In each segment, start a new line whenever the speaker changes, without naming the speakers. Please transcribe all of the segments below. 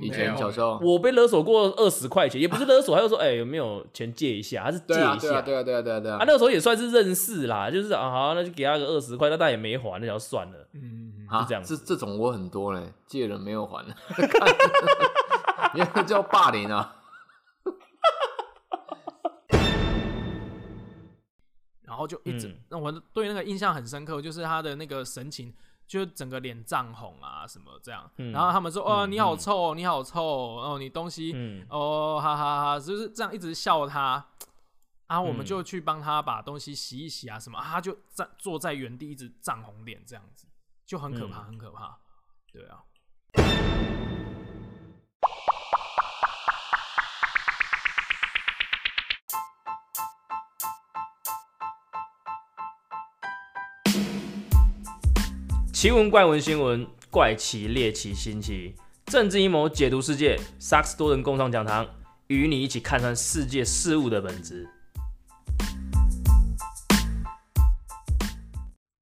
以前小时候，
我被勒索过二十块钱，也不是勒索，他就说，哎、有没有钱借一下？他是借一
对啊，
下。
对啊，对啊，对啊，对
啊，
啊，
那个时候也算是认识啦，就是啊，好，那就给他个二十块，那他也没还，那就算了。
嗯，
啊
这样
这这种我很多嘞，借了没有还，你那叫霸凌啊！
然后就一直
嗯
让我对那个印象很深刻，就是他的那个神情，就整个脸涨红啊什么这样。
嗯
然后他们说：“哦，
嗯
你好臭哦，你好臭哦，哦，你东西
嗯，
哦，哈哈哈，就是这样一直笑他。”啊，我们
嗯
就去帮他把东西洗一洗啊，什么啊，他就站坐在原地一直涨红脸，这样子就很可怕，
嗯
很可怕。对啊，
奇闻怪闻新闻，怪奇猎奇新奇，政治阴谋解读世界，萨克斯多人共创讲堂，与你一起看穿世界事物的本质。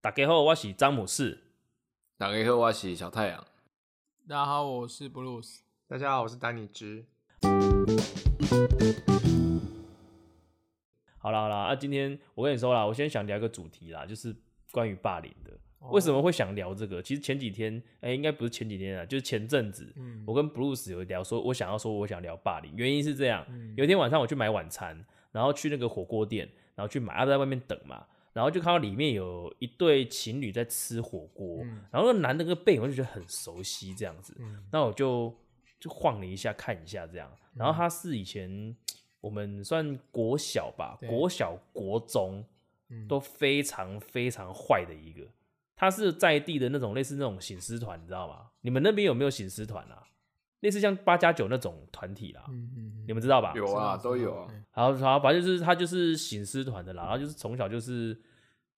大家好，我是詹姆士。
大家好我是小太阳，
大家好，我是 Bruce。
大家好，我是丹尼之。
好啦好啦，啊，今天我跟你说啦，我先想聊一个主题啦，就是关于霸凌的。
哦。
为什么会想聊这个？其实前几天，哎、应该不是前几天啊，就是前阵子，
嗯。
我跟 Bruce 有聊说，我想要说我想聊霸凌，原因是这样，
嗯。
有一天晚上我去买晚餐，然后去那个火锅店，然后去买，他在外面等嘛，然后就看到里面有一对情侣在吃火锅，
嗯。
然后那个男的那个背影我就觉得很熟悉这样子，
嗯。
那我就就晃了一下看一下这样，然后他是以前我们算国小吧，国小国中
嗯。
都非常非常坏的一个，他是在地的那种类似那种醒狮团，你知道吗？你们那边有没有醒狮团啊？类似像八加九那种团体啦，
嗯嗯
你们知道吧？
有啊，都有啊。
然后，然后反正就是他就是醒狮团的啦，然后就是从小就是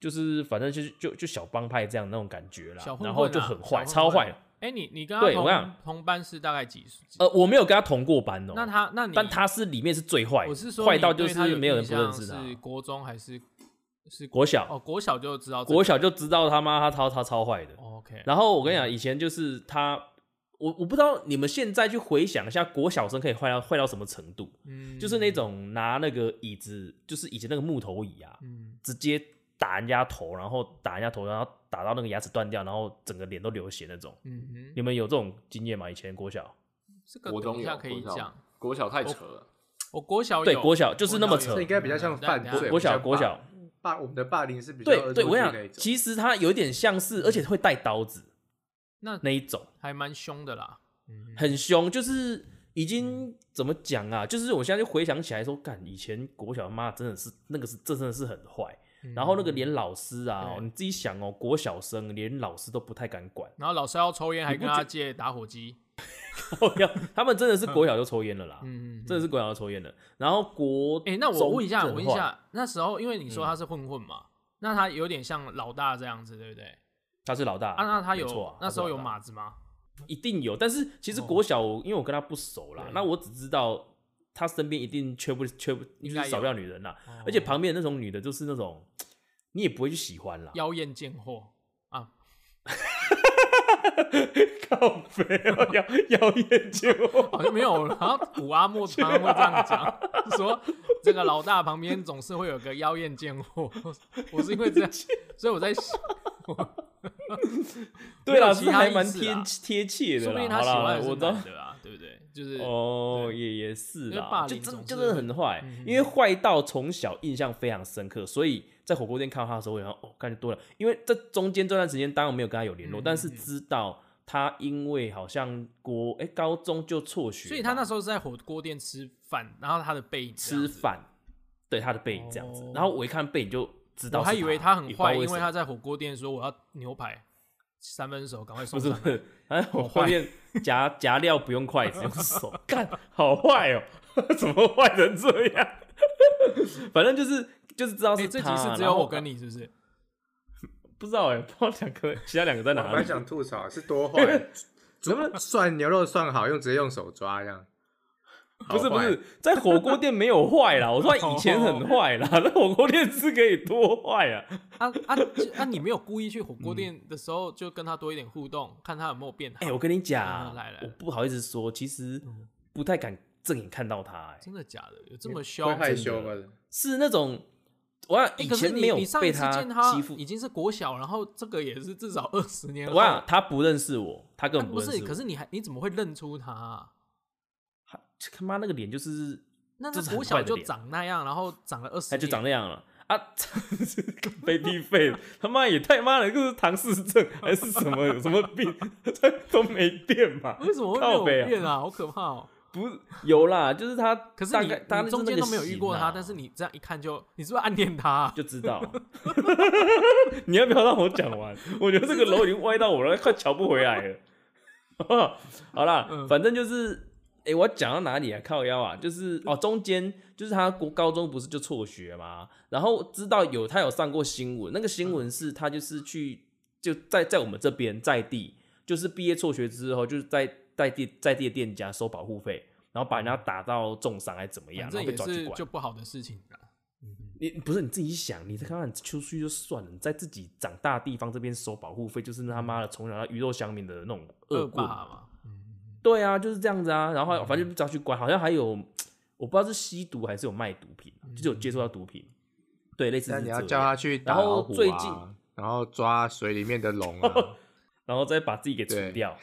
就是反正就是就就小帮派这样那种感觉啦，
混混啊
然后就很坏，
混混
超坏。
哎、你你跟他同
对我想
同班是大概几岁？
呃，我没有跟他同过班哦、
那他那你
但他是里面是最坏的，
我是说
坏到就是没有人不认识他。
是国中还是是
国小，
哦国小就知道这个、
国小就知道他妈他超他超坏的。
哦 OK，
然后我跟你讲，以前就是他，我我不知道你们现在去回想一下，国小生可以坏到坏到什么程度？
嗯
就是那种拿那个椅子，就是以前那个木头椅啊，
嗯
直接打人家头，然后打人家头，然后打到那个牙齿断掉，然后整个脸都流血那种。
嗯哼，
你们有这种经验吗？以前国小？
这个
国中有
等一下可以讲。
国小太扯了，
我国小
对，国小就是那么扯
应该比较像犯
等一下
罪。
国小国小，
霸我们的霸凌是比较
对对，我想其实他有点像是，而且会带刀子
那
那一种。
还蛮凶的啦。嗯，
很凶，就是已经怎么讲啊？就是我现在就回想起来说，干以前国小妈真的是那个是这真的是很坏，然后那个连老师啊，
对
你自己想哦，国小生连老师都不太敢管，
然后老师要抽烟，还跟他借打火机。
他们真的是国小就抽烟了啦，
嗯嗯，
真的是国小就抽烟了。然后国
哎、那我问一下，我问一下，那时候因为你说
嗯
他是混混嘛，那他有点像老大这样子，对不对？
他是老大
啊，那他有、那时候有马子吗？
一定有，但是其实
哦。
国小我因为我跟他不熟啦，那我只知道他身边一定缺不缺不，就
应该
少不了女人啦，
哦。
而且旁边那种女的，就是那种你也不会去喜欢啦。
妖艳贱货。啊，
靠肥哦，妖妖艳贱货。
好像没有，好像古阿莫常常会这样讲，说这个老大旁边总是会有个妖艳贱货。我是因为这样，所以我在想，
对啦，
没有其他
还蛮贴贴切的
说不定他喜欢的是
我知道。
就是
哦，也也是啦，就真真的很坏，
嗯
因为坏到从小印象非常深刻，所以在火锅店看到他的时候，我想哦，感觉多了。因为这中间这段时间当然没有跟他有联络，
嗯
但是知道他因为好像国哎、高中就辍学，
所以他那时候是在火锅店吃饭，然后他的背影
吃饭，对他的背影这样子
哦，
然后我一看背影就知道是
我还以为他很坏，因为他在火锅店说我要牛排三分熟，赶快 送上来。
不是不是，哎，我后面夹夹料不用筷子，用手，干好坏哦，怎么坏成这样？反正就是就是知道
哎、
是
这集
他
是只有我跟你是不是？
不知道哎，不知道两个其他两个在哪里？
想吐槽，是多坏，怎么涮牛肉涮好用直接用手抓这样？
不是不是，在火锅店没有坏啦，我说以前很坏啦，那火锅店是可以多坏啊？
啊啊啊！你没有故意去火锅店的时候就跟他多一点互动，看他有没有变好。
哎、我跟你讲
嗯，来来
我不好意思说，其实不太敢正眼看到他、哎，
真的假的？有这么凶？
会害羞吗？
是那种我想
哎可是你
以前没有
你上一次
被他
见他
欺负
已，经是国小，然后这个也是至少二十年后。
我想他不认识我，他根
本不
认识我。
可是你还你怎么会认出他啊？
他他妈那个脸就是，
那他
就是很
国小就长那样，然后长了二十，
他就长那样了啊，baby face，他妈也太妈了，就是唐氏症还是什么有什么病，他都没变嘛？
为什么会没有变啊？好可怕哦！
不是有啦，就是他，
可是你
大
中间都没有遇过他，
他，
但是你这样一看就，你是不是暗恋他啊？
就知道。你要不要让我讲完？我觉得这个楼已经歪到我了，快瞧不回来了。好啦，
嗯
反正就是，哎、我讲到哪里啊？靠腰啊，就是哦，中间就是他国高中不是就辍学嘛，然后知道有他有上过新闻，那个新闻是他就是去就在在我们这边在地，就是毕业辍学之后，就是在在地在地的店家收保护费，然后把人家打到重伤还怎么样，然后被抓去关
就。不好的事情啊。
你不是你自己想，你在看看出去就算了，你在自己长大地方这边收保护费，就是他妈的从小到鱼肉乡民的那种恶棍。
嘛，
对啊，就是这样子啊。然后反正就抓去关，好像还有我不知道是吸毒还是有卖毒品，就是有接触到毒品。对，类似
你要叫他去打
然后
老虎啊
最近
然后抓水里面的龙啊，
然后再把自己给除掉。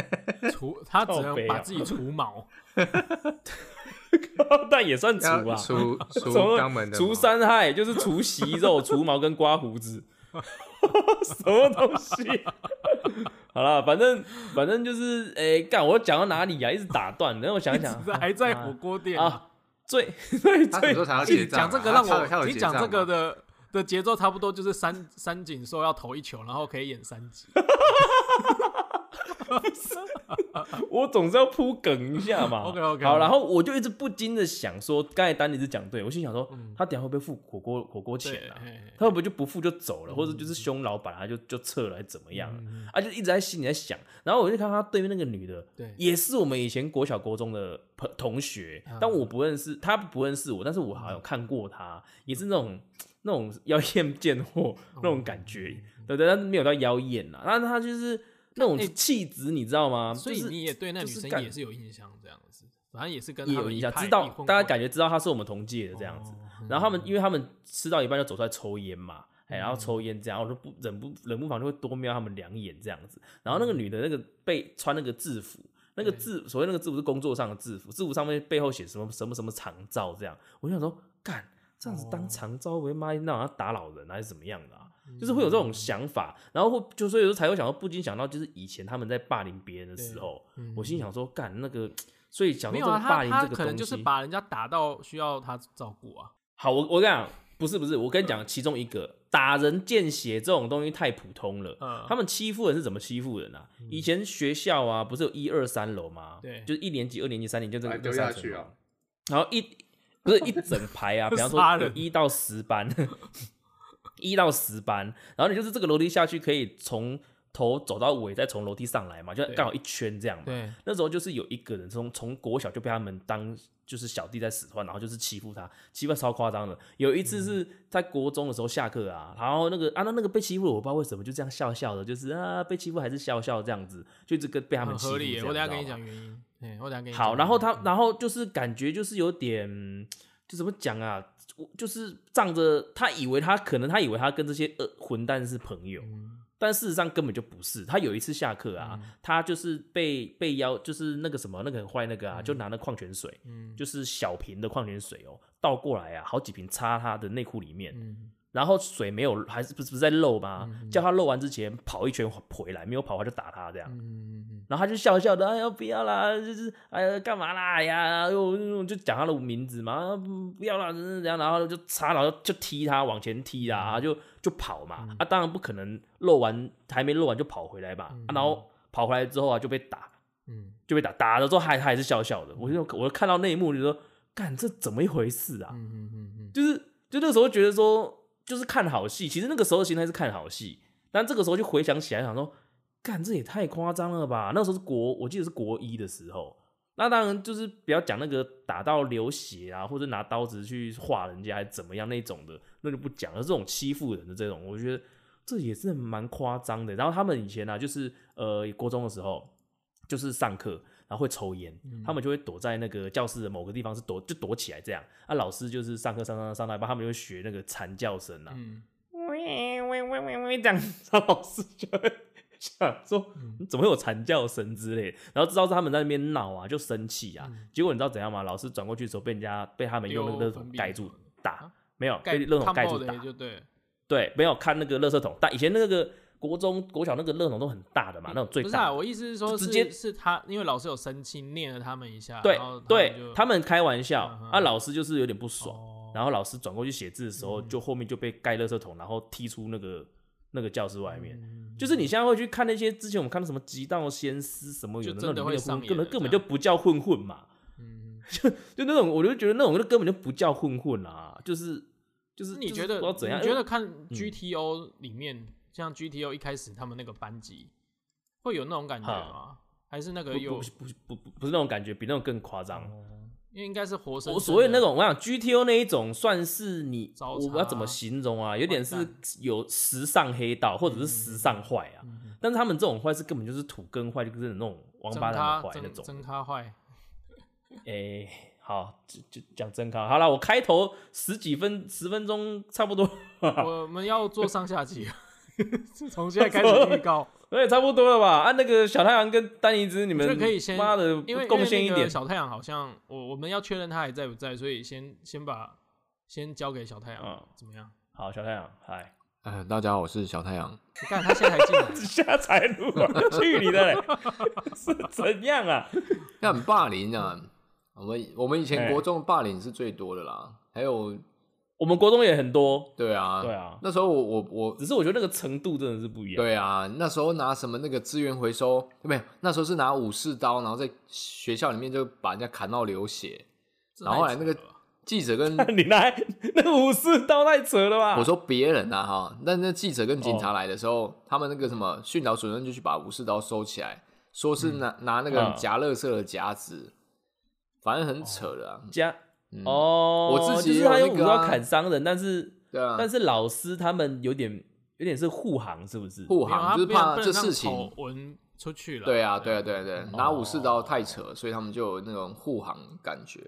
除他只能把自己除毛，
但也算除啊，
除除肛门的除
三害就是除息肉、除毛跟刮胡子，什么东西？好了，反正反正就是，诶、干，我讲到哪里呀、一直打断，然后我想一想，
一直还在
啊
火锅店
啊，最最最
他什么时候才要结账啊？
讲这个让
他他有
我，你讲这个的的节奏差不多就是三三井寿要投一球，然后可以演三集。
我总是要铺梗一下嘛。
OK，OK，
好，然后我就一直不禁的想说，刚才丹尼是讲对，我心想说，他等下会不会付火锅火锅钱啊？他会不会就不付就走了，或者就是凶老板，他就就撤了，还是怎么样啊？啊，就一直在心里在想。然后我就看他对面那个女的，
对
也是我们以前国小国中的朋同学，但我不认识，他不认识我，但是我好像有看过他，也是那种那种妖艳贱货那种感觉，对对，但是没有到妖艳啊，但是他就是那种
哎
气质，你知道吗？
所以你也对那女生也是有印象，这样子，反正也是跟他
也有印象，知道大家感觉知道他是我们同届的这样子。
哦
然后他们因为他们吃到一半就走出来抽烟嘛，哎，
嗯
然后抽烟这样，我就不忍不忍不防就会多瞄他们两眼这样子。然后那个女的那个被穿那个制服，那个
对
制所谓那个制服是工作上的制服，制服上面背后写什么什么什么长照这样，我就想说，干这样子当长照，为妈那要打扰人还是怎么样的啊？就是会有这种想法，然后会就所以说才会想到，不禁想到就是以前他们在霸凌别人的时候，我心想说，干那个，所以想
没有啊，
说这个霸凌这个东
他可能就是
西，
把人家打到需要他照顾啊。
好，我我跟你讲，不是不是，我跟你讲，其中一个打人见血这种东西太普通了。
嗯，
他们欺负人是怎么欺负人啊？以前学校啊，不是有一二三楼吗？
对
就是一年级、二年级、三年级，就这个
把它丢
这三层楼
下去啊！
然后一不是一整排啊，比方说一到十班，一到十班，然后你就是这个楼梯下去，可以从头走到尾，再从楼梯上来嘛，就刚好一圈这样嘛。
对，
那时候就是有一个人从从国小就被他们当就是小弟在使唤，然后就是欺负他，欺负得超夸张的。有一次是在国中的时候下课啊，然后那个啊那那个被欺负的我不知道为什么就这样笑笑的，就是啊被欺负还是笑笑这样子，就这个被他们
合理。我等下跟你讲原因。哎，我等下跟你
好，然后他然后就是感觉就是有点就怎么讲啊，我就是仗着他以为他可能他以为他跟这些呃混蛋是朋友。
嗯
但事实上根本就不是。他有一次下课啊，他就是被被邀，就是那个什么那个很坏那个啊，就拿那矿泉水，
嗯
就是小瓶的矿泉水哦，倒过来啊，好几瓶插他的内裤里面，
嗯
然后水没有，还是不是不是在漏吗？叫他漏完之前跑一圈回来，没有跑完就打他这样。然后他就笑笑的，哎呀不要啦，就是哎呀干嘛啦，哎呀，哎呦就讲他的名字嘛，啊不不要啦，这样，然后就插，然后就踢他往前踢啦，就就跑嘛，啊当然不可能漏完还没漏完就跑回来嘛，啊然后跑回来之后啊就被打，
嗯。
就被打，打了之后还他还是笑笑的，我就我就看到那一幕就说，干这怎么一回事啊？
嗯嗯嗯嗯，
就是就那个时候觉得说，就是看好戏。其实那个时候的心态是看好戏，但这个时候就回想起来，想说，干这也太夸张了吧？那时候是国，我记得是国一的时候。那当然就是不要讲那个打到流血啊，或者拿刀子去划人家，还怎么样那种的，那就不讲了。这种欺负人的这种，我觉得这也是蛮夸张的。然后他们以前呢、就是呃国中的时候，就是上课然后会抽烟，他们就会躲在那个教室的某个地方是躲就躲起来这样。啊，老师就是上课上上上到一半，他们就会学那个惨叫声啊，
嗯，
喂喂喂喂喂这样，然 后老师就会想说，怎么会有惨叫声之类的？然后知道是他们在那边闹啊，就生气啊。结果你知道怎样吗？老师转过去的时候，被人家被他们用那个
丢
热桶盖住打，没有被热桶
看
盖住打
对，
对，没有看那个垃圾桶，但以前那个国中国小那个热桶都很大的嘛，那种最
不是啊，
大的。
我意思是说，
是直接
是他，因为老师有生气，念了他们一下，
对对，他们开玩笑啊，老师就是有点不爽，
哦。
然后老师转过去写字的时候，
嗯。
就后面就被盖垃圾桶，然后踢出那个那个教室外面。
嗯
就是你现在会去看那些之前我们看到什么《极道先师》什么有的那里面的根本根本就不叫混混嘛，
就，
就那种我就觉得那种就根本就不叫混混啊，就是就是
你觉得
怎样？
你觉得看 GTO 里面，像 GTO 一开始他们那个班级会有那种感觉吗？还是那个有
不不？不不不不是那种感觉，比那种更夸张。
因为应该是活生生。
我所谓那种，我想 GTO 那一种算是你，
糟
我要怎么形容啊？有点是有时尚黑道，或者是时尚坏啊。
嗯
但是他们这种坏是根本就是土根坏，就是那种王八蛋坏那种。
真真咖坏，
哎、好，就就讲真咖。好了，我开头十几分十分钟差不多，
我们要做上下集了，从现在开始 预告，
对，差不多了吧？按、那个小太阳跟丹尼兹，你们
可以先
妈的
因为
贡献一点。
小太阳好像我我们要确认他还在不在，所以先先把先交给小太阳，
嗯
怎么样？
好，小太阳，嗨，
嗯，大家好，我是小太阳。
你看他现在还进来，
下才录啊，去你的嘞！是怎样啊？
那很霸凌啊！我们我们以前
哎
国中霸凌是最多的啦，还有
我们国中也很多，
对啊，
对啊
那时候我我我
只是我觉得那个程度真的是不一样。
对啊，那时候拿什么那个资源回收，没有，那时候是拿武士刀，然后在学校里面就把人家砍到流血。然后后来那个记者跟
你来那个武士刀太扯了吧？
我说别人啊哈，那那记者跟警察来的时候，他们那个什么训导主任就去把武士刀收起来，说是拿、拿那个
嗯
夹乐色的夹子，反正很扯的啊。
加
嗯
哦，
我自己
就是他用武刀砍伤人，但是
对啊，
但是老师他们有点有点是护航，是不是？
护航就是怕这事情
丑闻出去了。
对啊，对啊，对啊，对啊，拿武士刀
哦
太扯，所以他们就有那种护航感觉。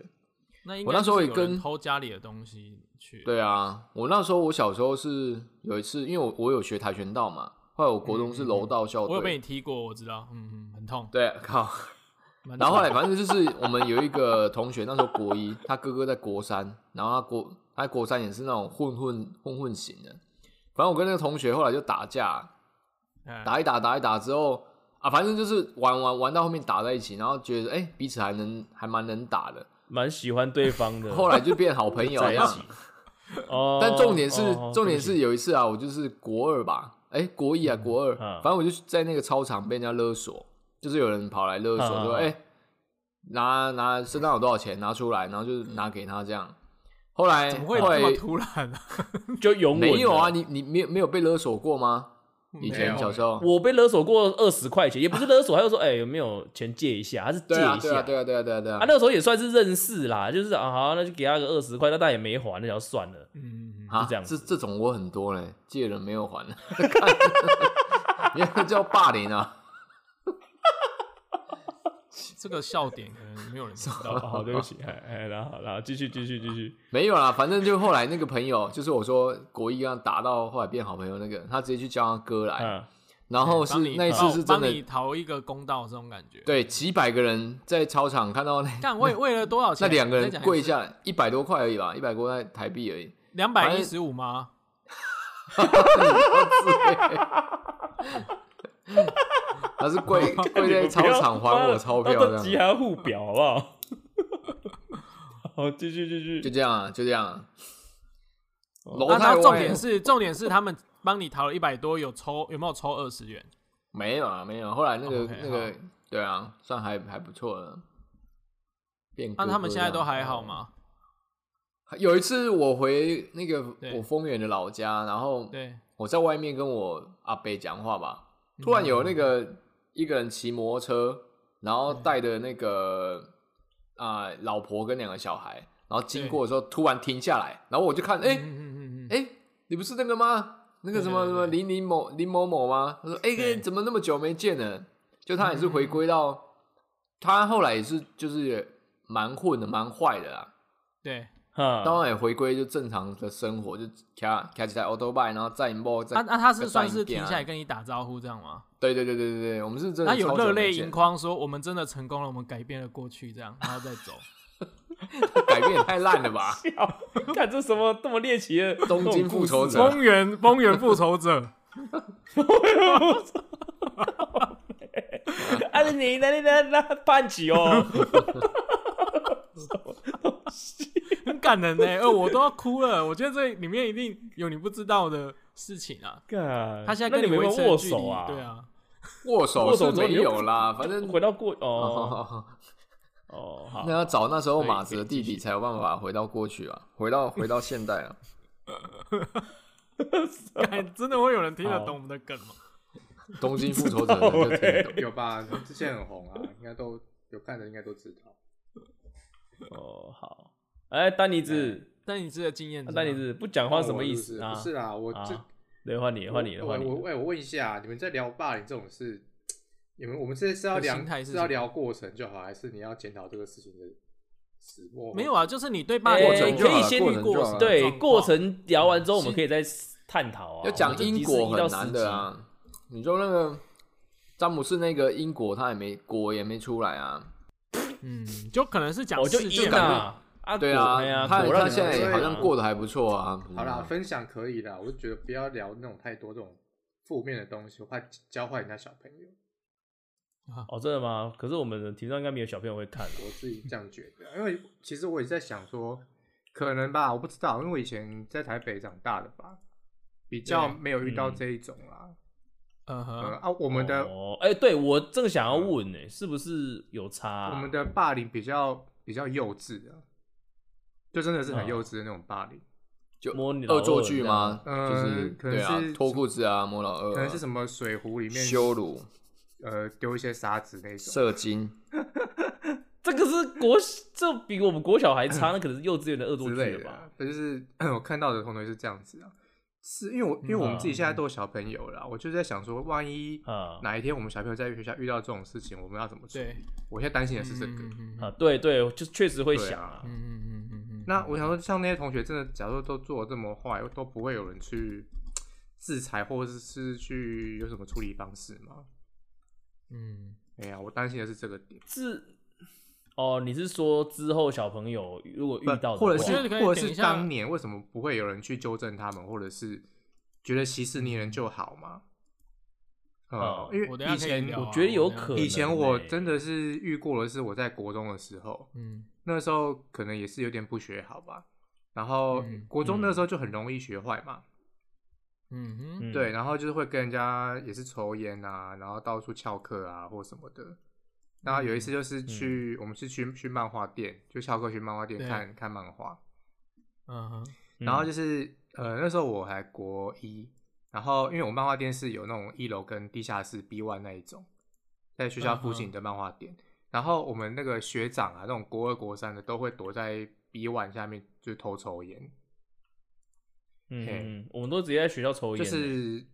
那
我那时候也跟
偷家里的东西去。
对啊，我那时候我小时候是有一次，因为我我有学跆拳道嘛，后来我国中是柔道校
嗯我有被，你踢过，我知道，嗯嗯，很痛。
对，靠。
蛮
然后后来反正就是我们有一个同学，那时候国一，他哥哥在国三，然后他国他在国三也是那种混混混混型的。反正我跟那个同学后来就打架，
哎
打一打打一打之后啊，反正就是玩玩玩到后面打在一起，然后觉得哎、彼此还能还蛮能打的，
蛮喜欢对方的。
后来就变好朋友一样。
在一起。哦，
但重点是、
哦
重点是有一次啊，我就是国二吧，哎、国一啊，国二，
嗯
反正我就在那个操场被人家勒索，就是有人跑来勒索，
嗯
说哎、拿拿身上有多少钱拿出来，然后就拿给他这样。后来
怎么会这么突然呢？
就永稳
没有啊？你你没有没有被勒索过吗？以前小时候，
我被勒索过二十块钱，也不是勒索，他就说：“哎、有没有钱借一下？”他是借一下。
对啊对啊对啊对啊对啊
啊，那个时候也算是认识啦，就是啊，好，那就给他个二十块，那他也没还，那就算了。
嗯，
啊
就这样子
这这种我很多嘞，借了没有还，那 叫霸凌啊！
这个笑点可能没有人知道。
哦，好，对不起，哎哎，然后然后继续继续继续，
没有啦，反正就后来那个朋友，就是我说国一跟他打到后来变好朋友那个，他直接去叫他哥来，
嗯，
然后是那一次是真
帮你
的，
讨一个公道，这种感觉。，
对，几百个人在操场看到那
但为为了多少钱
那
钱？
两个人跪
下
下来一百多块而已吧，一百多块台币而已，
两百一十五吗？
他是跪 跪在操场还我钞票这样，
都集合互表，好不好？好，继续继续
就，这样啊，就这样啊。楼
那
太歪
他重点是重点是他们帮你逃了一百多，有抽有没有抽二十元？
没有啊，没有。后来那个那个，对啊，算还还不错了。变
那
哥
他们现在都还好吗？
有一次我回那个我丰原的老家，然后
对，
我在外面跟我阿伯讲话吧，突然有那个一个人骑摩托车，然后带着那个啊、呃老婆跟两个小孩，然后经过的时候突然停下来，然后我就看，哎、哎、你不是那个吗？那个什么什么林林某林某某吗？他说：“哎、
对
怎么那么久没见了？”就他也是回归到，他后来也是就是蛮混的，蛮坏的啦。
对，
哈，
当然也回归就正常的生活，就开开起来 auto bike，然后再一波，再
那那他是算是停下来跟你打招呼这样吗？
对对对对对对，我们是真的
他有热泪盈眶说我们真的成功了，我们改变了过去这样，然后再走。
改变也太烂了吧？
看这什么这么猎奇的
东京复仇者
丰原 丰原复仇者，
啊，你那你那那叛起哦，
很感人呢、呃，我都要哭了。我觉得这里面一定有你不知道的事情啊。
干
他现在跟
那你们握手啊？
对，啊，
握手
握手
是没有啦，反正
回到过哦
哦，
哦好
那，要找那时候马子的弟弟才有办法回到过去啊，回到回到现代啊。
干真的会有人听得懂我们的梗吗？
东京复仇者得懂。
有吧？之前很红啊，应该都有看的，应该都知道。
哦好，哎，丹尼子，
丹尼兹的经验，
丹尼子不讲话什么意思啊？
不是啦，我这
啊对，换你，换你，
我
换你。
我我哎，我问一下，你们在聊霸凌这种事，你们我们这是要聊
是
要聊过程就好，还是你要检讨这个事情的始末？
没有啊，就是你对霸
哎
凌
过程就好了
可以先
过
对过程聊完之后，我们可以再探讨啊。
要讲因果
一到
很难
十
的啊。你说那个詹姆斯那个因果，他也没果也没出来啊。
嗯，就可能是讲
集，我就
事件
因啊啊，
对
果哎呀
啊，他
果让你
他现在
们
好像过得还不错啊。
好啦，
嗯
分享可以啦，我就觉得不要聊那种太多这种负面的东西，我怕教坏人家小朋友。
哦，真的吗？可是我们的庭上应该没有小朋友会看啊。
我自己这样觉得，因为其实我也在想说，可能吧，我不知道，因为我以前在台北长大的吧，比较
对
没有遇到
嗯
这一种啦。
嗯
呃
哼，
啊，我们的、
哦，哎，对我正想要问呢，是不是有差啊？
我们的霸凌比较比较幼稚啊，就真的是很
嗯
幼稚的那种霸凌，
就
摸你
恶作剧吗？
嗯
就是
嗯可能
对啊
是，
脱裤子啊，摸老二啊，
可能是什么水壶里面
羞辱、
呃丢一些沙子那种。
射精，
这个是国，这比我们国小还差，那可能是幼稚园的恶作剧了吧
类的啊？，这就是 我看到的同学是这样子啊，是因为我因为我们自己现在都有小朋友了啊，我就在想说，万一
啊
哪一天我们小朋友在学校遇到这种事情，我们要怎么处理
对？，
我现在担心的是这个。
嗯嗯
啊，对对，就确实会想啊
嗯。嗯嗯嗯嗯，
那我想说，像那些同学真的，假如都做的这么坏，都不会有人去制裁，或者是去有什么处理方式吗？
嗯，
哎呀，我担心的是这个点，
是哦，你是说之后小朋友如果遇到，
或者是或者是当年为什么不会有人去纠正他们，或者是觉得息事宁人就好吗？呃
哦，
因为以前
我觉得有可能
以前我
欸
真的是遇过的是我在国中的时候，
嗯。
那时候可能也是有点不学好吧，然后
嗯
国中那时候就很容易学坏嘛，
嗯哼，
嗯。
对，然后就是会跟人家也是抽烟啊，然后到处翘课啊或什么的。然后有一次就是去，我们是去去漫画店，就翘课去漫画店看看漫画。
嗯哼，
然后就是呃那时候我还国一，然后因为我漫画店是有那种一楼跟地下室 B one 那一种，在学校附近的漫画店。然后我们那个学长啊，那种国二国三的都会躲在 B one 下面就偷抽烟。
嗯我们都直接在学校抽烟
就
欸，
是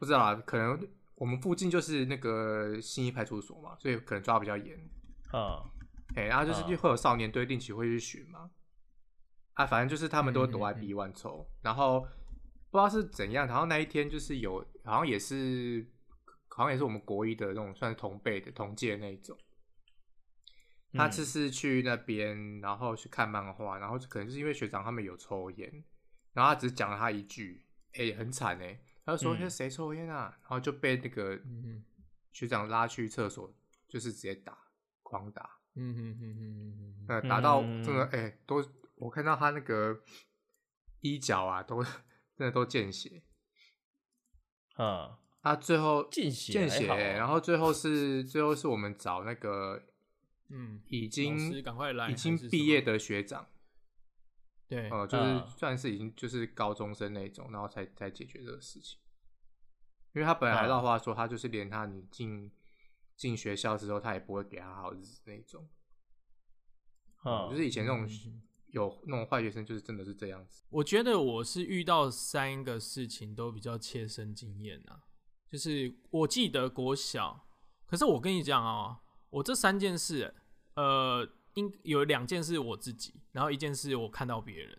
不知道啊，可能我们附近就是那个新一派出所嘛，所以可能抓比较严。
啊，
哎，然后就是
啊
会有少年队定期会去巡嘛，啊，反正就是他们都会躲在 B one 抽，然后不知道是怎样，然后那一天就是有，好像也是，好像也是我们国一的那种算是同辈的同届那一种。他
嗯。
就是去那边，然后去看漫画，然后可能就是因为学长他们有抽烟，然后他只讲了他一句，哎、很惨哎，他就说谁抽烟啊，然后就被那个
嗯
学长拉去厕所，就是直接打，狂打，
嗯嗯嗯嗯嗯
呃，打到
嗯。
真的哎、都我看到他那个衣角啊，都真的都见血，
啊，
他最后
见血
见血，然后最后是最后是我们找那个
嗯，
已
老
经
赶快来
已经毕业的学长。
对，
呃，就是
嗯
算是已经就是高中生那种，然后才才解决这个事情。因为他本来还
嗯
绕话说，他就是连他你进进学校之后，他也不会给他好日子那种。
嗯
就是以前那种
嗯
有那种坏学生，就是真的是这样子。
我觉得我是遇到三个事情都比较切身经验啊，就是我记得国小，可是我跟你讲哦，我这三件事，呃，应有两件事我自己，然后一件事我看到别人。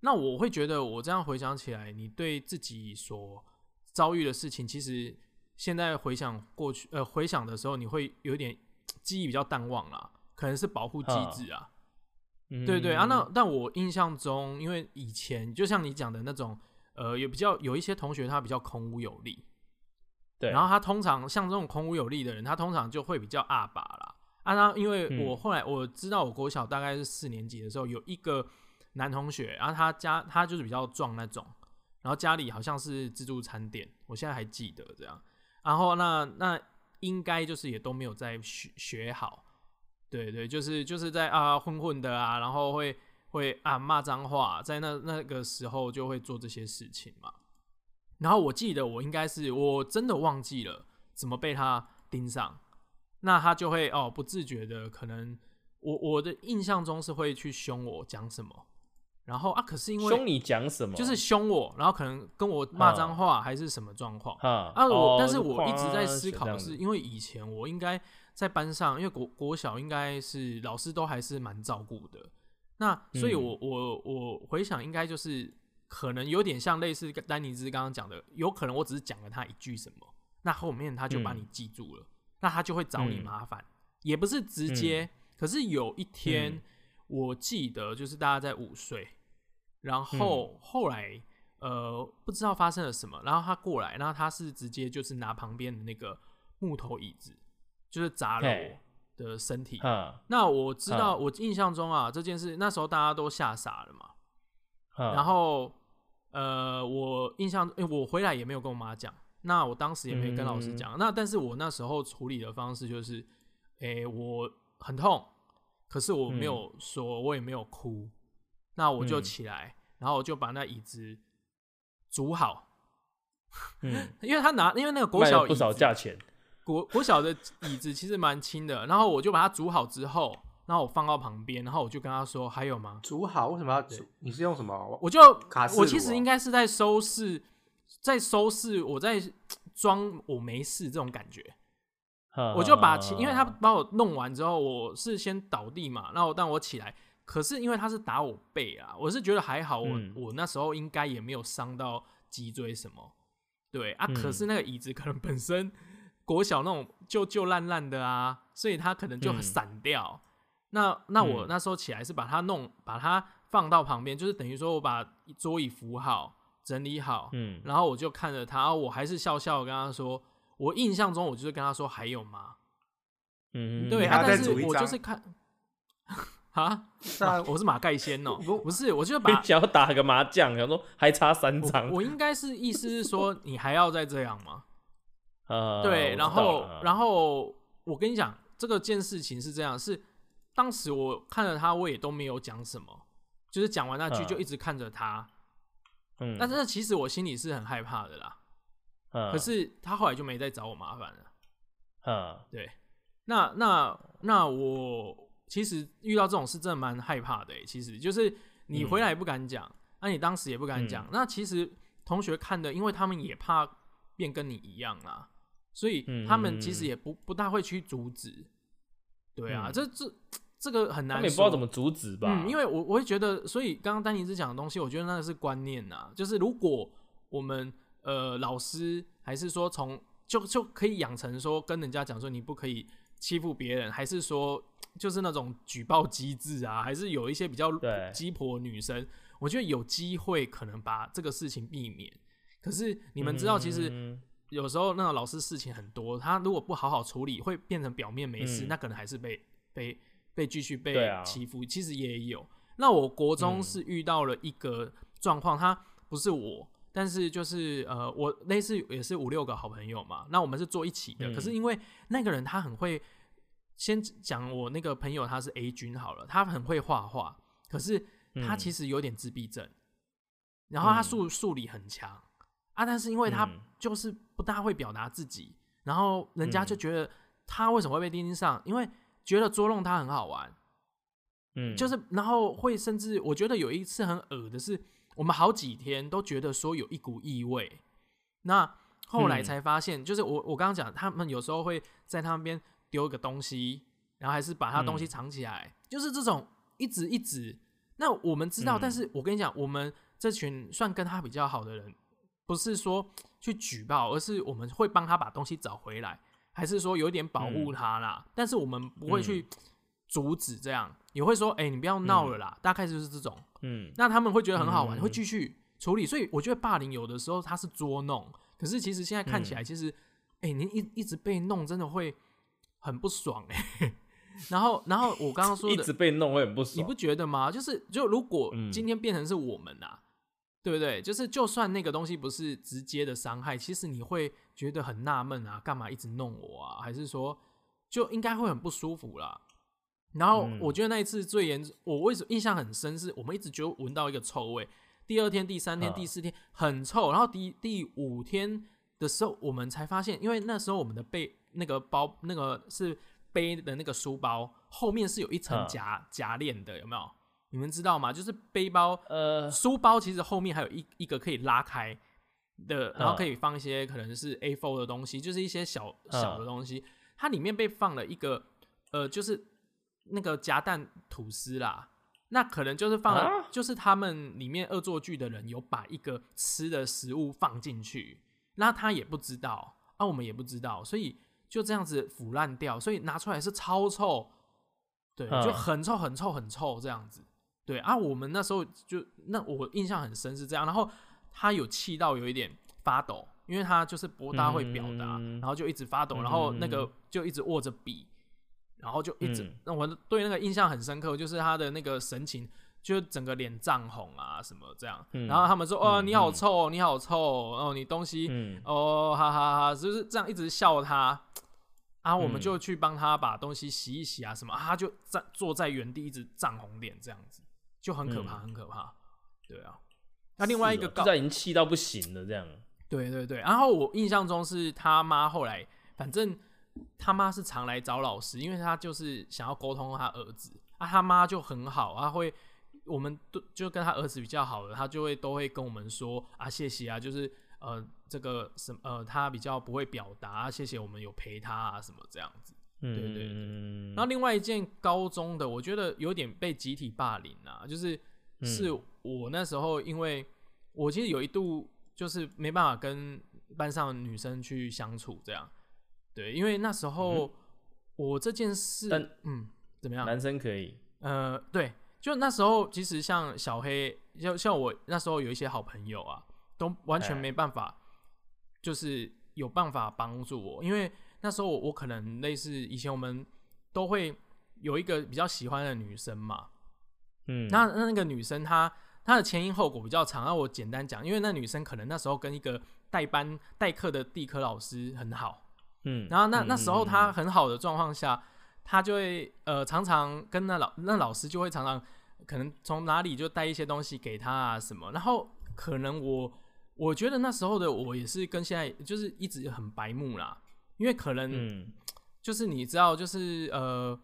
那我会觉得，我这样回想起来，你对自己所遭遇的事情，其实现在回想过去，呃，回想的时候，你会有点记忆比较淡忘啦，可能是保护机制啊。对对啊，
嗯
那但我印象中，因为以前就像你讲的那种，呃，有比较有一些同学他比较孔武有力，
对，
然后他通常像这种孔武有力的人，他通常就会比较阿爸啦。啊，那因为
嗯
我后来我知道，我国小大概是四年级的时候，有一个男同学，然后他家他就是比较壮那种，然后家里好像是自助餐店，我现在还记得这样。然后那那应该就是也都没有在学学好，对对，就是就是在啊混混的啊，然后会会啊骂脏话，在那那个时候就会做这些事情嘛。然后我记得我应该是我真的忘记了怎么被他盯上，那他就会哦不自觉的可能我我的印象中是会去凶我讲什么，然后啊可是因为
凶你讲什么？
就是凶我，然后可能跟我骂脏话还是什么状况。
哈
啊，我、
哦
但是我一直在思考的是，因为以前我应该在班上，因为国国小应该是老师都还是蛮照顾的，那所以
嗯。
我、我我回想应该就是可能有点像类似丹尼兹刚刚讲的，有可能我只是讲了他一句什么，那后面他就把你
嗯。
记住了，那他就会找你
嗯。
麻烦，也不是直接，可是有一天、
嗯。
我记得就是大家在午睡，然后后来。呃，不知道发生了什么，然后他过来，然后他是直接就是拿旁边的那个木头椅子，就是砸了我的身体。
嗯，
那我知道，
嗯。
我印象中啊，这件事那时候大家都吓傻了嘛。
哈
然后呃，我印象，诶我回来也没有跟我妈讲，那我当时也没跟老师讲。那但是我那时候处理的方式就是，诶、我很痛，可是我没有说，我也没有哭，那我就
嗯。
起来，然后我就把那椅子煮好，
嗯，
因为他拿，因为那个国小不
少价钱，
国国小的椅子其实蛮轻的，然后我就把它煮好之后，然后我放到旁边，然后我就跟他说还有吗？
煮好为什么要煮？你是用什么？
我就
卡
我其实应该是在收拾，在收拾，我在装我没事这种感觉，我就把其，因为他
哈
把我弄完之后，我是先倒地嘛，然后但我起来，可是因为他是打我背啊，我是觉得还好我，我、
嗯
那时候应该也没有伤到脊椎什么，对啊，
嗯
可是那个椅子可能本身国小那种旧旧烂烂的啊，所以它可能就散掉。那那我
嗯
那时候起来是把它弄，把它放到旁边，就是等于说我把桌椅扶好，整理好，
嗯
然后我就看着他，啊我还是笑笑地跟他说，我印象中我就是跟他说还有吗？
嗯，
对啊，但是我就
煮一张
是看啊，我是马盖先哦、
不
不是，我就把
想要打个麻将，想说还差三张，
我应该是意思是说你还要再这样吗？
呃，
对，然后然后我跟你讲，这个件事情是这样，是当时我看着他，我也都没有讲什么，就是讲完那句
嗯
就一直看着他，
嗯，
但是其实我心里是很害怕的啦。
嗯
可是他后来就没再找我麻烦了。
嗯
对，那那那我其实遇到这种事真的蛮害怕的、欸。其实就是你回来也不敢讲，那、你当时也不敢讲。
嗯
那其实同学看的，因为他们也怕变跟你一样啊，所以他们其实也不不大会去阻止。对啊，
嗯
这这这个很
他
难
也不知道怎么阻止吧，
嗯，因为我我会觉得，所以刚刚丹尼斯讲的东西，我觉得那个是观念呐，就是如果我们呃老师还是说从就就可以养成说跟人家讲说你不可以欺负别人，还是说就是那种举报机制啊，还是有一些比较
对
鸡婆女生，我觉得有机会可能把这个事情避免。可是你们知道，其实
嗯
有时候那个老师事情很多，他如果不好好处理，会变成表面没事，
嗯
那可能还是被被被继续被欺负。其实也有。那我国中
嗯
是遇到了一个状况，他不是我，但是就是呃，我类似也是五六个好朋友嘛，那我们是坐一起的。
嗯
可是因为那个人他很会，先讲我那个朋友他是 A 君好了，他很会画画，可是他
嗯
其实有点自闭症，然后他
嗯
数数理很强啊，但是因为他
嗯。
就是不大会表达自己，然后人家就
嗯。
觉得他为什么会被盯上，因为觉得捉弄他很好玩，
嗯，
就是然后会甚至我觉得有一次很恶的是，我们好几天都觉得说有一股异味，那后来
嗯。
才发现，就是我我刚刚讲，他们有时候会在他那边丢一个东西，然后还是把他东西
嗯。
藏起来，就是这种一直一直。那我们知道，
嗯。
但是我跟你讲，我们这群算跟他比较好的人，不是说去举报，而是我们会帮他把东西找回来，还是说有点保护
嗯
他啦。但是我们不会
嗯
去阻止这样，也会说，哎、你不要闹了啦。大概就是这种。
嗯
那他们会觉得很好玩，
嗯
会继续处理。所以我觉得霸凌有的时候他是捉弄，可是其实现在看
嗯
起来，其实，哎、你一一直被弄，真的会很不爽哎、然后，然后我刚刚说的
一直，被弄会很不爽。
你不觉得吗？就是，就如果
嗯
今天变成是我们啊，对不对？就是，就算那个东西不是直接的伤害，其实你会觉得很纳闷啊，干嘛一直弄我啊？还是说，就应该会很不舒服啦。然后
嗯
我觉得那一次最严，我为什么印象很深，是我们一直就闻到一个臭味。第二天、第三天、
啊
第四天很臭，然后第第五天的时候，我们才发现，因为那时候我们的背那个包那个是背的那个书包后面是有一层
啊
夹夹链的，有没有？你们知道吗？就是背包
呃，
书包其实后面还有一一个可以拉开的，然后
嗯
可以放一些可能是 A4 的东西，就是一些小
嗯
小的东西。它里面被放了一个呃，就是那个夹蛋吐司啦。那可能就是放就是他们里面恶作剧的人有把一个吃的食物放进去，那他也不知道，啊，我们也不知道，所以就这样子腐烂掉，所以拿出来是超臭，对，
嗯
就很臭很臭很臭这样子。对啊，我们那时候就那我印象很深是这样，然后他有气到有一点发抖，因为他就是不大会表达，
嗯
然后就一直发抖，然后那个
嗯。
就一直握着笔，然后就一直
嗯。
让、我对那个印象很深刻，就是他的那个神情，就整个脸涨红啊什么这样，
嗯
然后他们说哦
嗯
你好
嗯
臭哦，你好臭哦，哦你东西
嗯
哦，哈哈哈，就是这样一直笑他，啊，我们
嗯。
就去帮他把东西洗一洗啊什么，啊，他就站坐在原地一直涨红脸这样子，就很可怕，
嗯
很可怕，对啊。那另外一个告
是哦就，是已经气到不行了，这样。
对对对，然后我印象中是他妈后来，反正他妈是常来找老师，因为他就是想要沟通他儿子啊，他妈就很好，他会我们都就跟他儿子比较好的，他就会都会跟我们说啊，谢谢啊，就是呃这个什么呃他比较不会表达，啊谢谢我们有陪他啊什么这样子。
嗯，
对对对。
对
然后另外一件高中的，我觉得有点被集体霸凌啊，就是是我那时候，因为我其实有一度就是没办法跟班上女生去相处，这样，对，因为那时候我这件事，
但
嗯，怎么样？
男生可以，
呃，对，就那时候其实像小黑，像像我那时候有一些好朋友啊，都完全
哎。
没办法，就是有办法帮助我，因为那时候我我可能类似以前我们都会有一个比较喜欢的女生嘛，
嗯，
那那那个女生她她的前因后果比较长，那我简单讲，因为那女生可能那时候跟一个代班代课的地科老师很好，
嗯，
然后那
嗯
那时候她
嗯
很好的状况下，她就会呃常常跟那老那老师就会常常可能从哪里就带一些东西给她啊什么，然后可能我我觉得那时候的我也是跟现在就是一直很白目啦，因为可能
嗯
就是你知道，就是呃，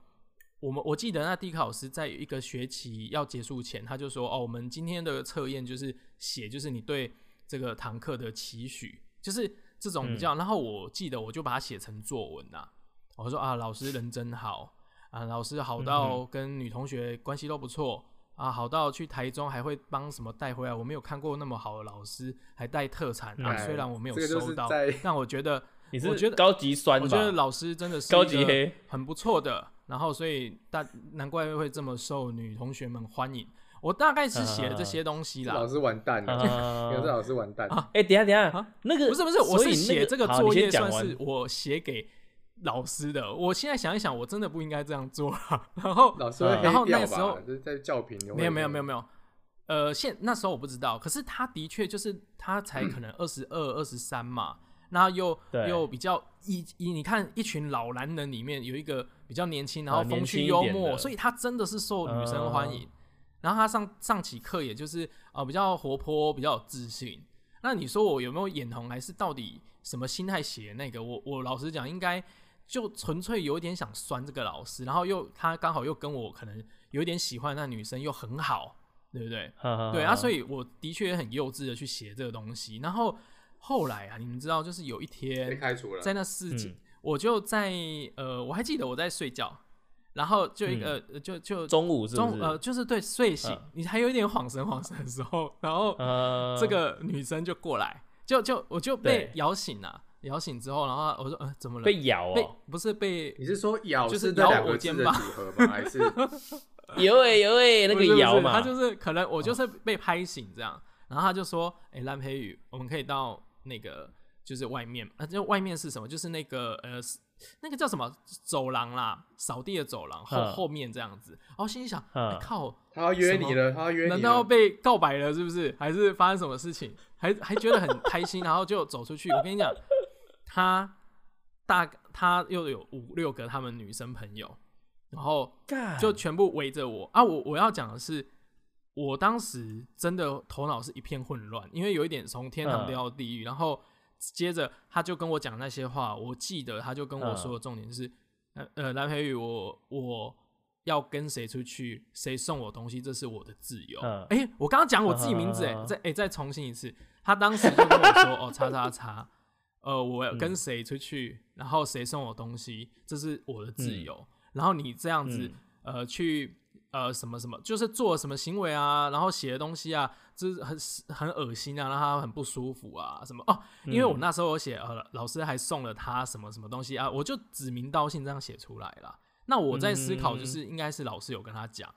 我们我记得那地科老师在一个学期要结束前，他就说哦，我们今天的测验就是写，就是你对这个堂课的期许，就是这种比较。然后我记得我就把它写成作文呐、我说啊，老师人真好啊，老师好到跟女同学关系都不错。啊，好到去台中还会帮什么带回来，我没有看过那么好的老师，还带特产啊。
哎
虽然我没有收到，但我觉得
你
我觉得
高级酸吧？
我觉得老师真的是
高级黑，
很不错的，然后所以大难怪会这么受女同学们欢迎。我大概是写了这些东西啦，
老师完蛋了，
啊
这老师完蛋。
了
哎，等一下等一下
啊，
那个
不是不是，我
所以
是写这个
好
作业
你先讲完
算是我写给老师的。我现在想一想，我真的不应该这样做啊。然后
老师
然后
黑掉
那时候？
就是在教评有
没有没有没有没有，呃，现那时候我不知道，可是他的确就是他才可能二十二、二十三嘛，然后又又比较一一，你看一群老男人里面有一个比较年轻，然后风趣幽默，所以他真的是受女生欢迎。然后他上上起课，也就是呃比较活泼，比较有自信。那你说我有没有眼红，还是到底什么心态写那个？我我老实讲，应该就纯粹有一点想酸这个老师，然后又他刚好又跟我可能有一点喜欢那女生又很好，对不对？对啊，所
以
以我的确也很幼稚的去写这个东西。然后后来啊，你们知道，就是有一天
被
天
开除了。
在那事情，
嗯。
我就在呃，我还记得我在睡觉，然后就一个、呃就就
中午是？
中呃就是对睡醒，
嗯。
你还有一点恍神恍神的时候，然后
呃，
这个女生就过来，就就我就被摇醒了，摇醒之后，然后我说呃怎么了？
被咬
被
哦，
不是被
你是说咬
就是
这
咬
两个字的
我肩膀。
组合吗？还是？
有诶有诶，那个摇嘛，
他就是可能我就是被拍醒这样，然后他就说：“哎、蓝培宇，我们可以到那个就是外面，啊，就外面是什么？就是那个呃，那个叫什么走廊啦，扫地的走廊后
嗯
后面这样子。”然后心里想：“
嗯
哎靠，
他要约你了？他要约你了？
难道要被告白了？是不是？还是发生什么事情？还还觉得很开心，然后就走出去。我跟你讲，他大他又有五六个他们女生朋友，然后就全部围着我啊！我我要讲的是，我当时真的头脑是一片混乱，因为有一点从天堂
嗯
掉到地狱，然后接着他就跟我讲那些话，我记得他就跟我
嗯
说的重点是，呃呃，蓝培宇，我我要跟谁出去，谁送我东西，这是我的自由。
嗯
哎、我刚刚讲我自己名字、哎、再哎、再重新一次，他当时就跟我说，哦，叉叉叉。呃，我
嗯
跟谁出去，然后谁送我东西，这是我的自
嗯
由。然后你这样子，
嗯
呃，去呃什么什么，就是做什么行为啊，然后写的东西啊，就是很很恶心啊，让他很不舒服啊，什么哦，因为我
嗯
那时候有写，呃，老师还送了他什么什么东西啊，我就指名道姓这样写出来了。那我在思考，就是应该是老师有跟他讲，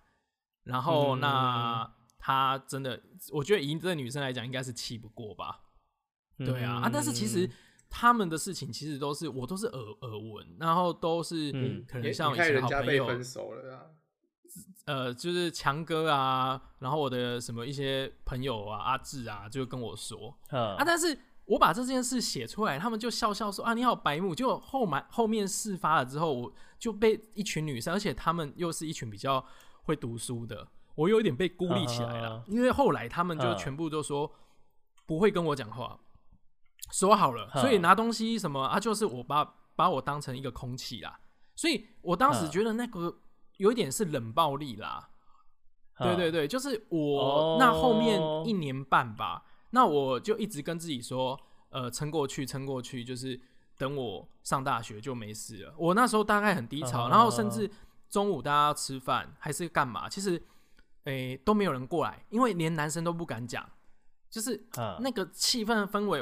然后
嗯
那他真的，我觉得以这个女生来讲，应该是气不过吧。对啊，啊，但是其实
嗯
他们的事情其实都是我都是耳耳闻，然后都是
嗯
可能像我以前好朋友，
家被分手了啊？
呃，就是强哥啊，然后我的什么一些朋友啊，阿志啊，就跟我说啊，
啊，
但是我把这件事写出来，他们就笑笑说啊，你好白目。就后面后面事发了之后，我就被一群女生，而且他们又是一群比较会读书的，我有一点被孤立起来了
啊，
因为后来他们就
啊
全部都说不会跟我讲话。说好了，
哼
所以拿东西什么啊，就是我把把我当成一个空气啦，所以我当时觉得那个有一点是冷暴力啦，对对
对，
就是我、
哦。
那后面一年半吧，那我就一直跟自己说，呃，撑过去，撑过去，就是等我上大学就没事了。我那时候大概很低潮，
哦
然后甚至中午大家吃饭还是干嘛，其实诶、都没有人过来，因为连男生都不敢讲，就是
啊
那个气氛氛围，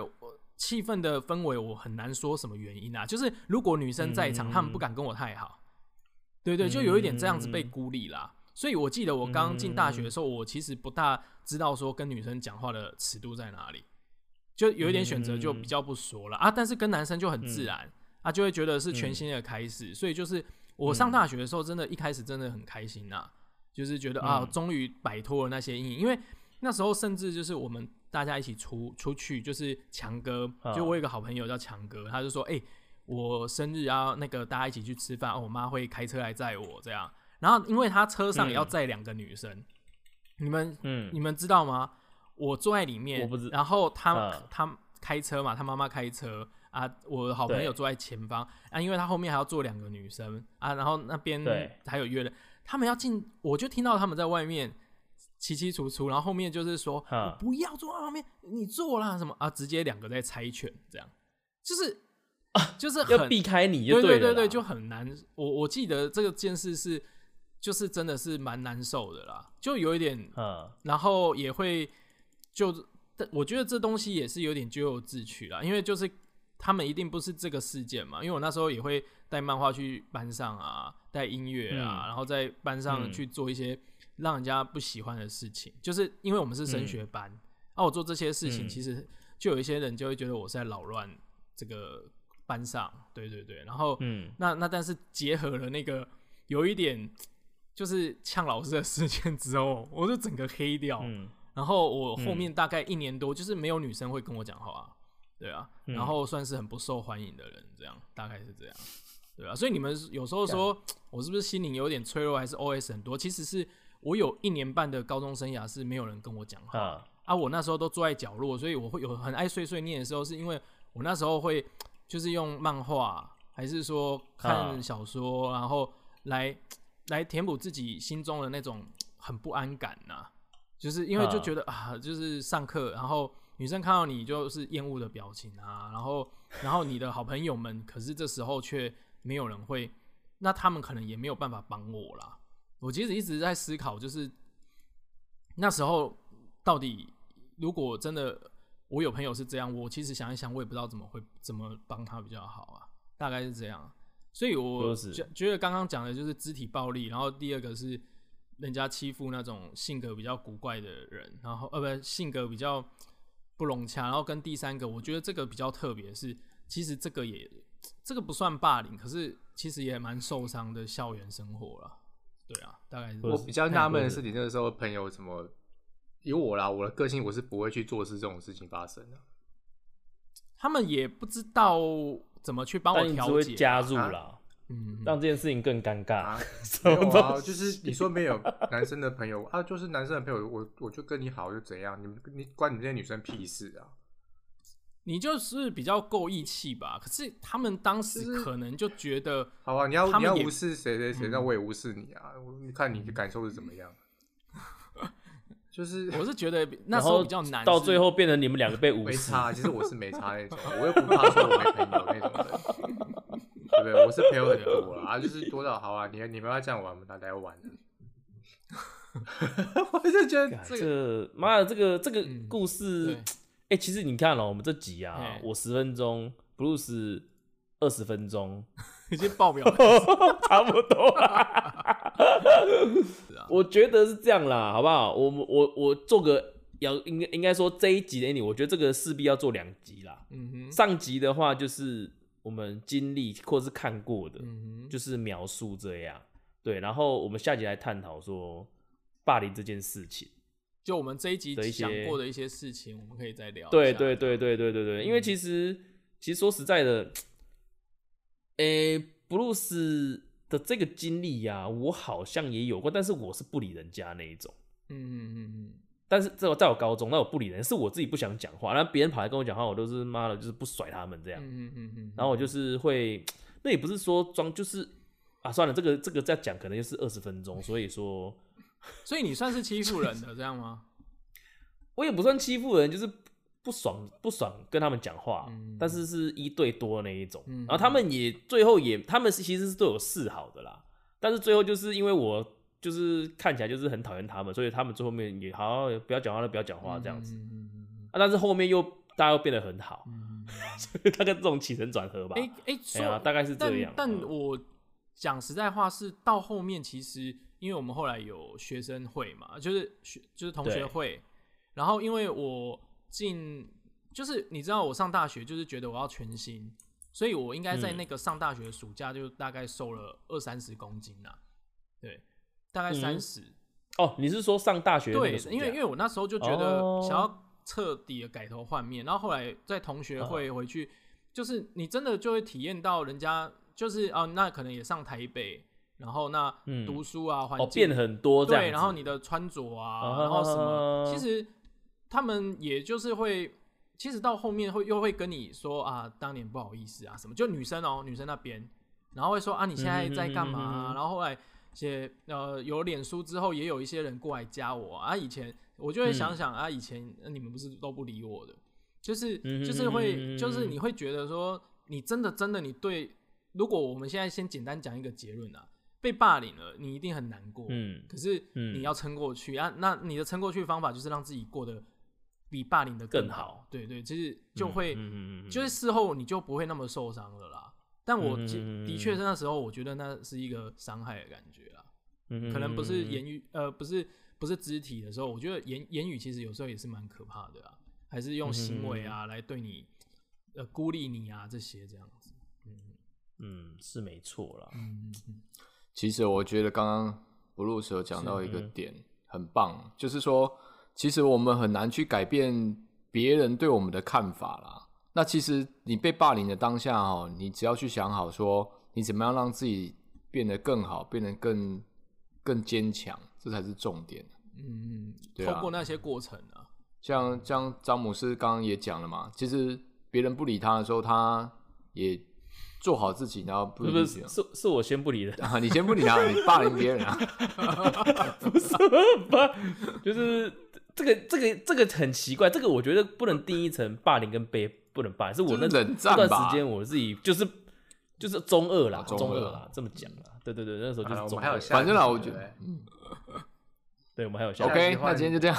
气氛的氛围，我很难说什么原因啊。就是如果女生在场，
嗯
他们不敢跟我太好，对对，就有一点这样子被孤立啦。所以我记得我刚进大学的时候，我其实不大知道说跟女生讲话的尺度在哪里，就有一点选择就比较不说了啊。但是跟男生就很自然啊，就会觉得是全新的开始。所以就是我上大学的时候，真的一开始真的很开心呐、就是觉得啊，
嗯。
终于摆脱了那些阴影，因为那时候甚至就是我们大家一起出出去，就是强哥，
啊
就我有一个好朋友叫强哥，他就说，哎、我生日啊，那个大家一起去吃饭，哦我妈会开车来载我这样。然后因为她车上也要
嗯。
载两个女生，你们
嗯。
你们知道吗？我坐在里面，
我不知
然后他、
嗯。
他开车嘛，他妈妈开车啊，我的好朋友坐在前方啊，因为他后面还要坐两个女生啊，然后那边还有约的，他们要进，我就听到他们在外面稀稀楚楚，然后后面就是说，
嗯
我不要坐在后面，你坐啦什么啊，直接两个在猜拳，这样。就是 就是
要避开你就
对
对
对对，就很难。我我记得这个件事是，就是真的是蛮难受的啦，就有一点，
嗯。
然后也会就，但我觉得这东西也是有点咎由自取啦，因为就是他们一定不是这个事件嘛，因为我那时候也会带漫画去班上啊，带音乐啊，
嗯。
然后在班上
嗯
去做一些让人家不喜欢的事情，就是因为我们是升学班，那、我做这些事情，
嗯。
其实就有一些人就会觉得我是在扰乱这个班上，对对对，然后
嗯。
那那但是结合了那个有一点就是呛老师的事件之后，我就整个黑掉。
嗯。
然后我后面大概一年多，就是没有女生会跟我讲话、对啊，
嗯。
然后算是很不受欢迎的人，这样大概是这样，对啊。所以你们有时候说我是不是心灵有点脆弱，还是 OS 很多？其实是我有一年半的高中生涯是没有人跟我讲话，
啊。
啊，我那时候都坐在角落，所以我会有很爱碎碎念的时候，是因为我那时候会就是用漫画还是说看小说，然后来来填补自己心中的那种很不安感呐、就是因为就
啊。
觉得啊，就是上课，然后女生看到你就是厌恶的表情啊，然后然后你的好朋友们，可是这时候却没有人会，那他们可能也没有办法帮我啦。我其实一直在思考，就是那时候到底如果真的我有朋友是这样，我其实想一想，我也不知道怎么会怎么帮他比较好啊，大概是这样。所以我觉觉得刚刚讲的就是肢体暴力，然后第二个是人家欺负那种性格比较古怪的人，然后呃不性格比较不融洽，然后跟第三个，我觉得这个比较特别是，其实这个也这个不算霸凌，可是其实也蛮受伤的校园生活了。对啊，大概是
我比较纳闷的是，你那个时候朋友怎么有我啦？我的个性我是不会去做事这种事情发生的。
他们也不知道怎么去帮我调解，
加入啦，
嗯，
让这件事情更尴尬。
啊，
什
没有啊，
么
就是你说没有男生的朋友啊，就是男生的朋友，我我就跟你好又怎样？你们你关你们这些女生屁事啊？
你就是比较够义气吧？可是他们当
就是
时可能就觉得，
好啊，你要你要无视谁谁谁，
嗯
那我也无视你啊！我你看你的感受是怎么样？就是
我是觉得 那时候比较难，
到最后变成你们两个被无视，
没差，其实我是没差那种，我又不怕说我没朋友那种人，对不对？我是朋友很多啦，啊，就是多到好啊，你你们要这样玩，我们大家要玩的。我就觉得
干
这
这妈的这个这个
嗯
故事
对，
哎、其实你看哦、我们这集啊
嘿，
我十分钟，Bruce 二十分钟，
已经爆表了。
差不多啦。我觉得是这样啦，好不好？我我我做个要应该应该说这一集的 ending，我觉得这个势必要做两集啦。
嗯哼，
上集的话就是我们经历或是看过的，
嗯哼，
就是描述这样。对，然后我们下集来探讨说霸凌这件事情。
就我们这一集
的一些
过的一些事情，我们可以再聊。
对对对对对对对，因为
嗯
其实其实说实在的，诶、布鲁斯的这个经历呀，我好像也有过，但是我是不理人家那一种。
嗯嗯嗯嗯，
但是在我在我高中，那我不理人，是我自己不想讲话，然后别人跑来跟我讲话，我都是妈的，就是不甩他们这样。
嗯嗯嗯嗯，
然后我就是会，那也不是说装，就是啊，算了，这个这个再讲可能就是二十分钟，所以说
所以你算是欺负人的这样吗？
我也不算欺负人，就是不爽不爽跟他们讲话，
嗯
但是是一对多那一种。
嗯
然后他们也最后也，他们是其实是对我示好的啦，但是最后就是因为我就是看起来就是很讨厌他们，所以他们最后面也好不要讲话了，不要讲话这样子、啊。但是后面又大家又变得很好，
嗯
大概这种起承转合吧。
哎哎，
哎呀，
说
大概是这样。
但
嗯
我讲实在话是到后面，其实因为我们后来有学生会嘛，就是学就是同学会，然后因为我进就是你知道我上大学就是觉得我要全新，所以我应该在
嗯。
那个上大学的暑假就大概瘦了二三十公斤啦，对，大概
嗯
三十、
哦，你是说上大学
对因为因为我那时候就觉得
哦。
想要彻底的改头换面，然后后来在同学会回去，就是你真的就会体验到人家就是啊，那可能也上台北，然后那
嗯。
读书啊，环
哦
境、
变很多
对，然后你的穿着啊，
啊
然后什么，其实他们也就是会。其实到后面会又会跟你说啊，当年不好意思啊什么，就女生哦，女生那边，然后会说啊，你现在在干嘛、啊然后后来写呃有脸书之后，也有一些人过来加我啊。以前我就会
嗯
想想、啊，以前呃你们不是都不理我的，就是就是
嗯
会就是你会觉得说，你真的真的你对，如果我们现在先简单讲一个结论啊，被霸凌了，你一定很难过，
嗯
可是
嗯
你要撑过去啊。那你的撑过去方法就是让自己过得比霸凌的
更
好
好，
对对，就是就会。
嗯嗯嗯嗯
就是事后你就不会那么受伤了啦。但我的确是那时候，我觉得那是一个伤害的感觉啦，
嗯
可能不是
嗯
言语，呃，不是不是肢体的时候，我觉得言言语其实有时候也是蛮可怕的啊，还是用行为啊来对你，呃，孤立你啊这些这样子。
嗯是没错啦。
嗯嗯
其实我觉得刚刚 Bruce 有讲到一个
嗯
点，很棒，就是说，其实我们很难去改变别人对我们的看法啦。那其实你被霸凌的当下哦，你只要去想好说，你怎么样让自己变得更好，变得更更坚强，这才是重点。
嗯嗯，
对啊
透过那些过程啊，
像像詹姆斯刚刚也讲了嘛，其实别人不理他的时候，他也做好自己，然后不
是不是
理
是是我先不理的，
啊，你先不理他，你霸凌别人啊，
不是吧？就是这个这个这个很奇怪，这个我觉得不能定义成霸凌跟被不能霸凌，是我那
就是冷
这段时间我自己就是就是中二啦，
啊中二
啦，这么讲啦。对对对，那时候就是中二。
反正啦，我觉得
对
对，我们还有下集
OK，那今天就这样，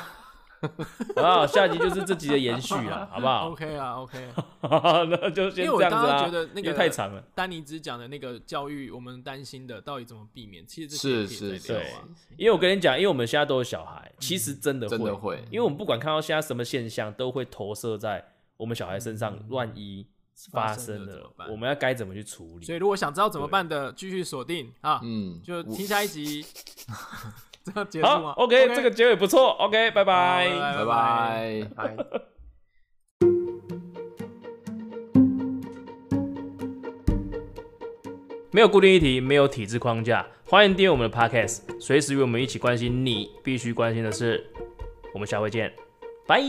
啊，下集就是这集的延续了，好不好
？OK 啊，OK。
那就先
因为我
这样子啊
刚刚觉，得那个
太长了。
丹尼只讲的那个教育，我们担心的到底怎么避免？其实这
是是
对。因为我跟你讲，因为我们现在都有小孩，其实真的会，
真的会
因为我们不管看到现在什么现象，都会投射在我们小孩身上。万一发
发生
生
了，怎么办
我们要该怎么去处理？
所以如果想知道怎么办的，继续锁定啊，
嗯，
就
我
听下一集。这样结束
好
吗
，OK，这个结尾不错，OK，拜
好
拜。
拜拜。
拜。
没有固定议题，没有体制框架，欢迎订阅我们的 Podcast，随时与我们一起关心你必须关心的事。我们下回见，拜。